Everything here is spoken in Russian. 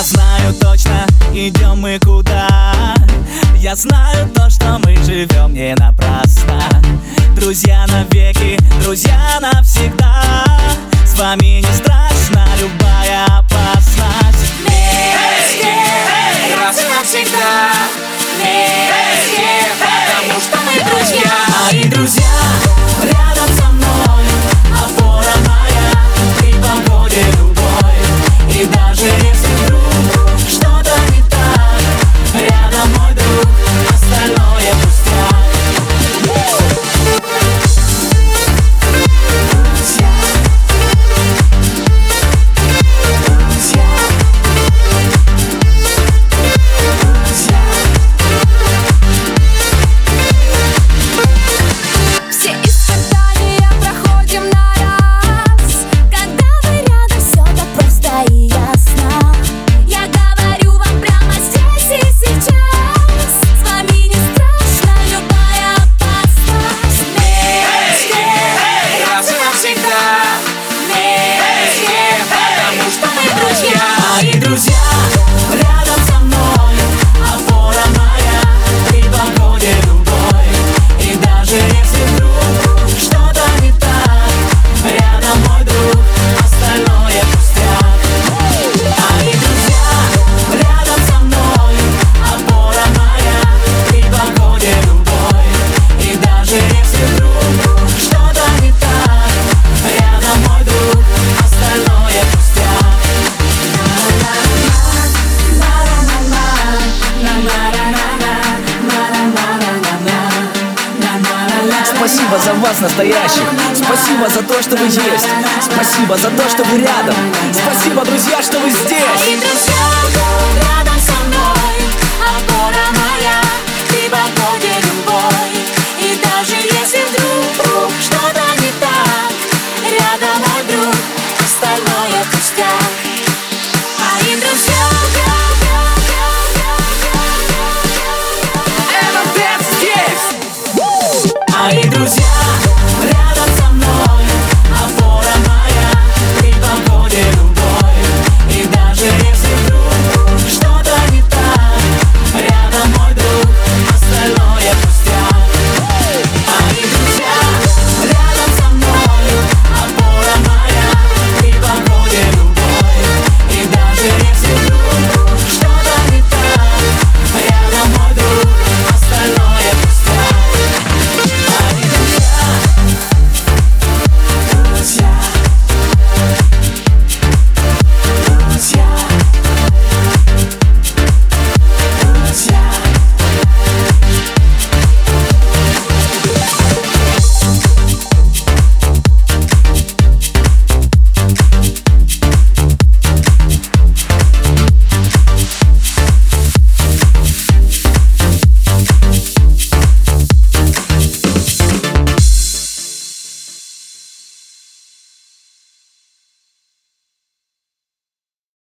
Я знаю точно, идем мы куда. Я знаю то, что мы живем не напрасно. Друзья навеки, друзья навсегда. С вами не страшна любая опасность Спасибо за вас, настоящих. Спасибо за то, что вы есть. Спасибо за то, что вы рядом. Спасибо, друзья, что вы здесь. И друзья, рядом